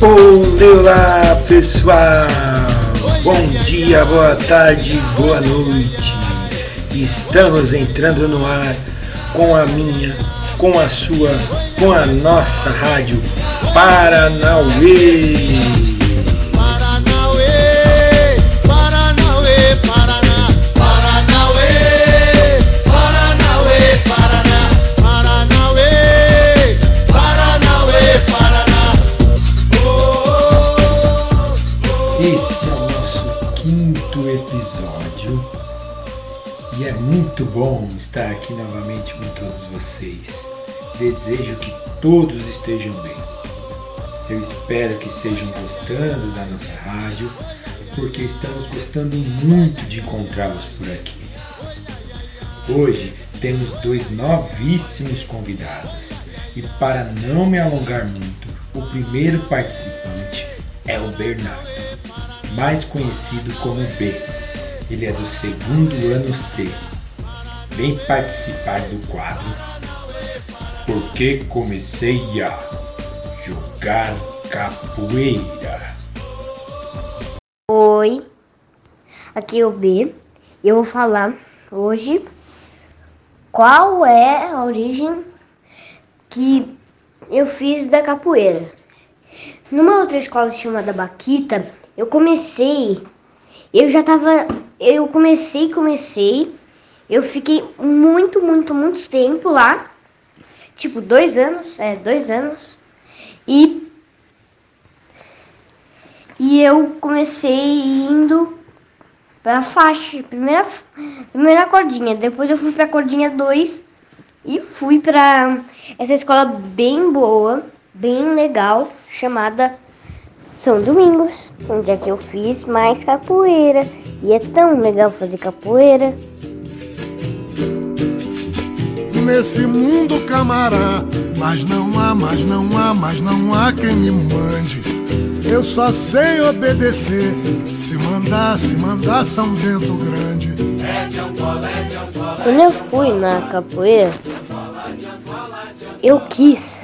Olá pessoal! Bom dia, boa tarde, boa noite. Estamos entrando no ar com a minha, com a sua, com a nossa rádio Paranauê. Desejo que todos estejam bem. Eu espero que estejam gostando da nossa rádio, porque estamos gostando muito de encontrá-los por aqui. Hoje temos dois novíssimos convidados e, para não me alongar muito, o primeiro participante é o Bernardo, mais conhecido como B. Ele é do segundo ano C vem participar do quadro Porque comecei a jogar capoeira. Oi, aqui é o B e eu vou falar hoje qual é a origem que eu fiz da capoeira. Numa outra escola chamada Baquita, eu comecei, eu já tava, eu comecei, comecei eu fiquei muito, muito, muito tempo lá. Tipo, dois anos. É, dois anos. E. E eu comecei indo pra faixa. Primeira, primeira cordinha. Depois eu fui pra cordinha 2. E fui pra essa escola bem boa, bem legal, chamada São Domingos, onde é que eu fiz mais capoeira. E é tão legal fazer capoeira nesse mundo camará. Mas não há, mas não há, mas não há quem me mande. Eu só sei obedecer. Se mandar, se mandar São Bento Grande. Quando eu fui na capoeira, eu quis.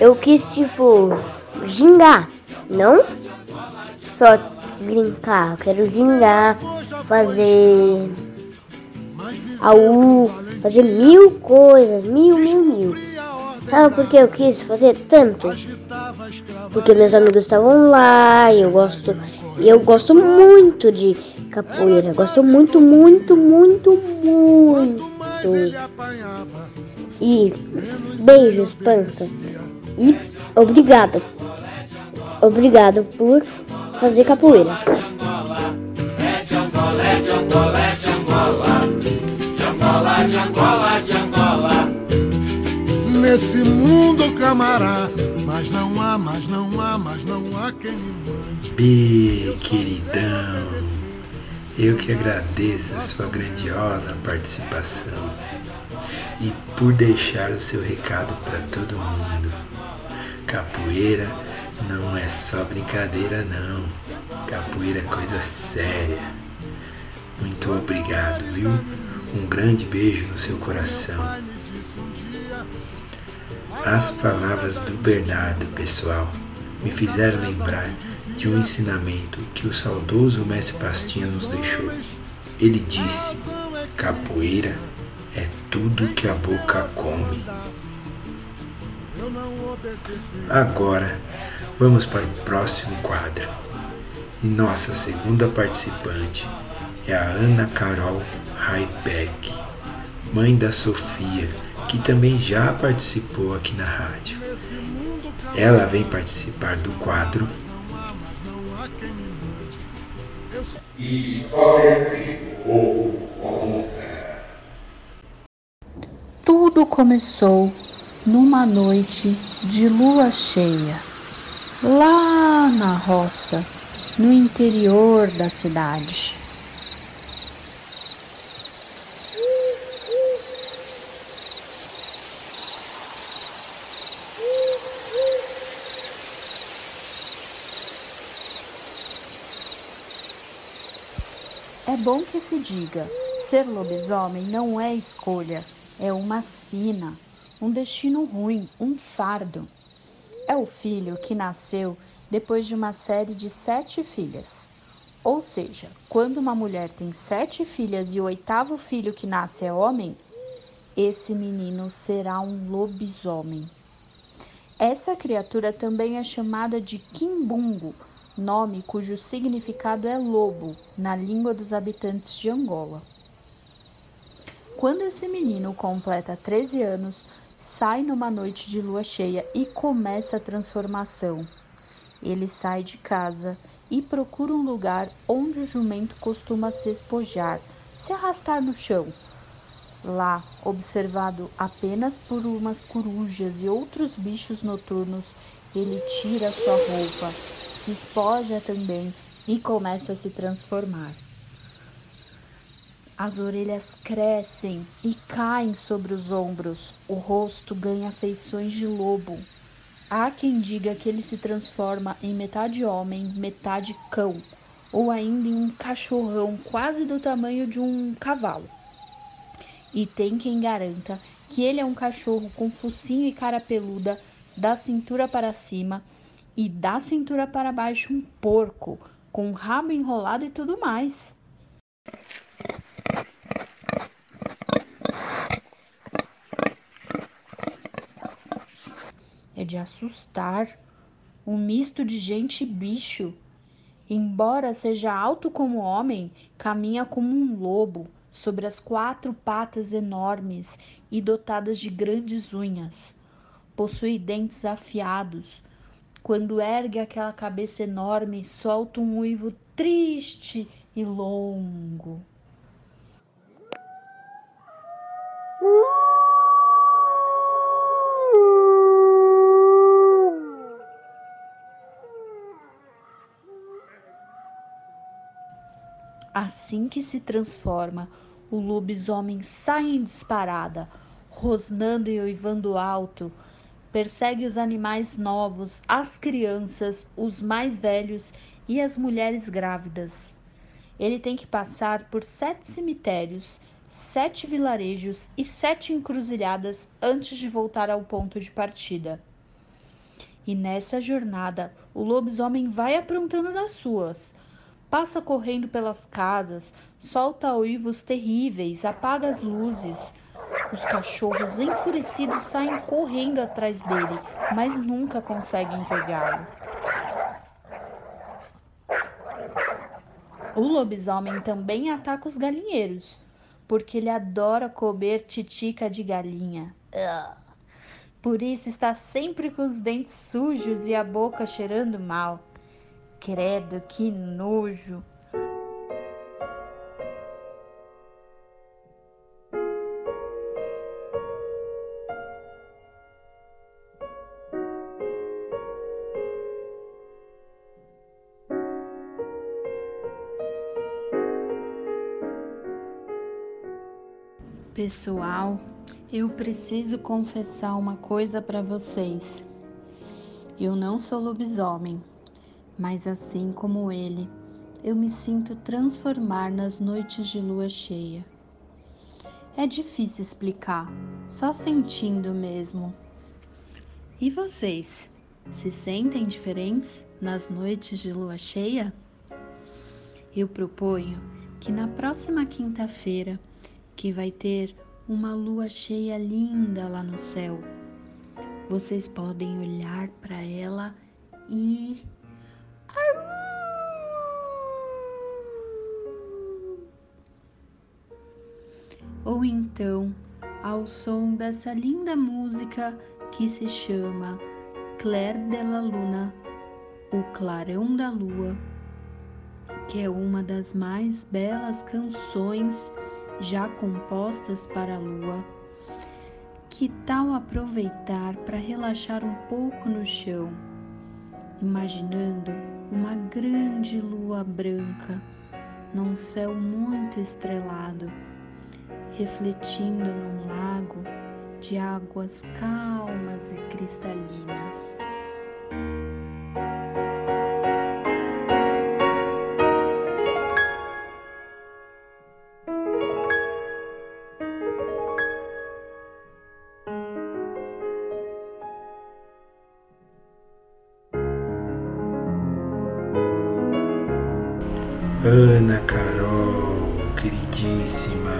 Eu quis, tipo, gingar. Não só brincar. Eu quero gingar, fazer a U, fazer mil coisas, mil, mil, mil. Sabe por que eu quis fazer tanto? Porque meus amigos estavam lá e eu gosto, eu gosto muito de capoeira. Gosto muito, muito, muito, muito. E beijos, pança. E obrigado. Obrigado por fazer capoeira. De Angola, de Angola. Nesse mundo camará, mas não há, mas não há, mas não há quem me mande. Bi, queridão, eu que agradeço a sua grandiosa participação e por deixar o seu recado para todo mundo. Capoeira não é só brincadeira, não. Capoeira é coisa séria. Muito obrigado, viu? Um grande beijo no seu coração. As palavras do Bernardo, pessoal, me fizeram lembrar de um ensinamento que o saudoso mestre Pastinha nos deixou. Ele disse: capoeira é tudo que a boca come. Agora, vamos para o próximo quadro. E nossa segunda participante é a Ana Carol Raibeck, mãe da Sofia, que também já participou aqui na rádio. Ela vem participar do quadro. Tudo começou numa noite de lua cheia, lá na roça, no interior da cidade. É bom que se diga: ser lobisomem não é escolha, é uma sina, um destino ruim, um fardo. é o filho que nasceu depois de uma série de sete filhas. Ou seja, quando uma mulher tem sete filhas e o oitavo filho que nasce é homem, esse menino será um lobisomem. Essa criatura também é chamada de quimbungo, nome cujo significado é lobo na língua dos habitantes de Angola. Quando esse menino completa 13 anos, sai numa noite de lua cheia e começa a transformação. Ele sai de casa e procura um lugar onde o jumento costuma se espojar, se arrastar no chão. Lá, observado apenas por umas corujas e outros bichos noturnos, ele tira sua roupa, se espoja também e começa a se transformar. As orelhas crescem e caem sobre os ombros. O rosto ganha feições de lobo. Há quem diga que ele se transforma em metade homem, metade cão, ou ainda em um cachorrão quase do tamanho de um cavalo. E tem quem garanta que ele é um cachorro com focinho e cara peluda, da cintura para cima e da cintura para baixo um porco, com o rabo enrolado e tudo mais. é de assustar. Um misto de gente e bicho. Embora seja alto como homem, caminha como um lobo, sobre as quatro patas enormes e dotadas de grandes unhas. Possui dentes afiados. Quando ergue aquela cabeça enorme, solta um uivo triste e longo. Assim que se transforma, o lobisomem sai em disparada, rosnando e uivando alto. Persegue os animais novos, as crianças, os mais velhos e as mulheres grávidas. Ele tem que passar por sete cemitérios, sete vilarejos e sete encruzilhadas antes de voltar ao ponto de partida. E nessa jornada, o lobisomem vai aprontando nas suas passa correndo pelas casas, solta uivos terríveis, apaga as luzes. Os cachorros enfurecidos saem correndo atrás dele, mas nunca conseguem pegá-lo. O lobisomem também ataca os galinheiros, porque ele adora comer titica de galinha. Por isso está sempre com os dentes sujos e a boca cheirando mal. Credo, que nojo! Pessoal, eu preciso confessar uma coisa para vocês. Eu não sou lobisomem mas assim como ele, eu me sinto transformar nas noites de lua cheia. É difícil explicar, só sentindo mesmo. E vocês, se sentem diferentes nas noites de lua cheia? Eu proponho que na próxima quinta-feira, que vai ter uma lua cheia linda lá no céu, vocês podem olhar para ela e ou então ao som dessa linda música que se chama Claire de la Luna, o Clarão da Lua, que é uma das mais belas canções já compostas para a lua. Que tal aproveitar para relaxar um pouco no chão, imaginando uma grande lua branca num céu muito estrelado? refletindo num lago de águas calmas e cristalinas. Ana Carol, queridíssima,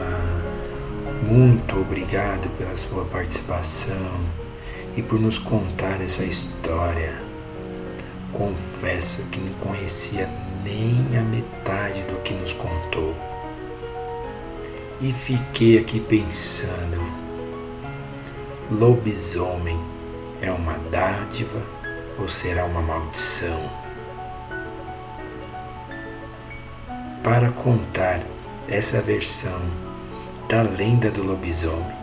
muito obrigado pela sua participação e por nos contar essa história. Confesso que não conhecia nem a metade do que nos contou. E fiquei aqui pensando: lobisomem é uma dádiva ou será uma maldição? Para contar essa versão da lenda do lobisomem,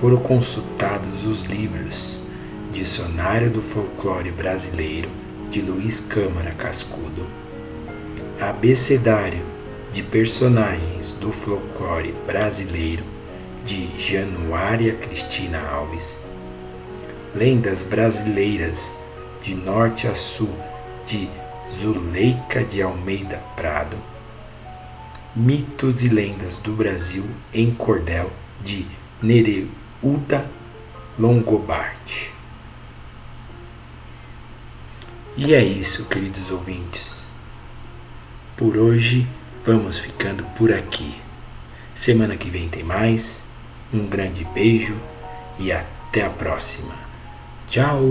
foram consultados os livros Dicionário do Folclore Brasileiro de Luiz Câmara Cascudo, Abecedário de Personagens do Folclore Brasileiro de Januária Cristina Alves, Lendas Brasileiras de Norte a Sul de Zuleika de Almeida Prado, Mitos e Lendas do Brasil em Cordel de Nereuda Longobardi. E é isso, queridos ouvintes. Por hoje vamos ficando por aqui. Semana que vem tem mais. Um grande beijo e até a próxima. Tchau!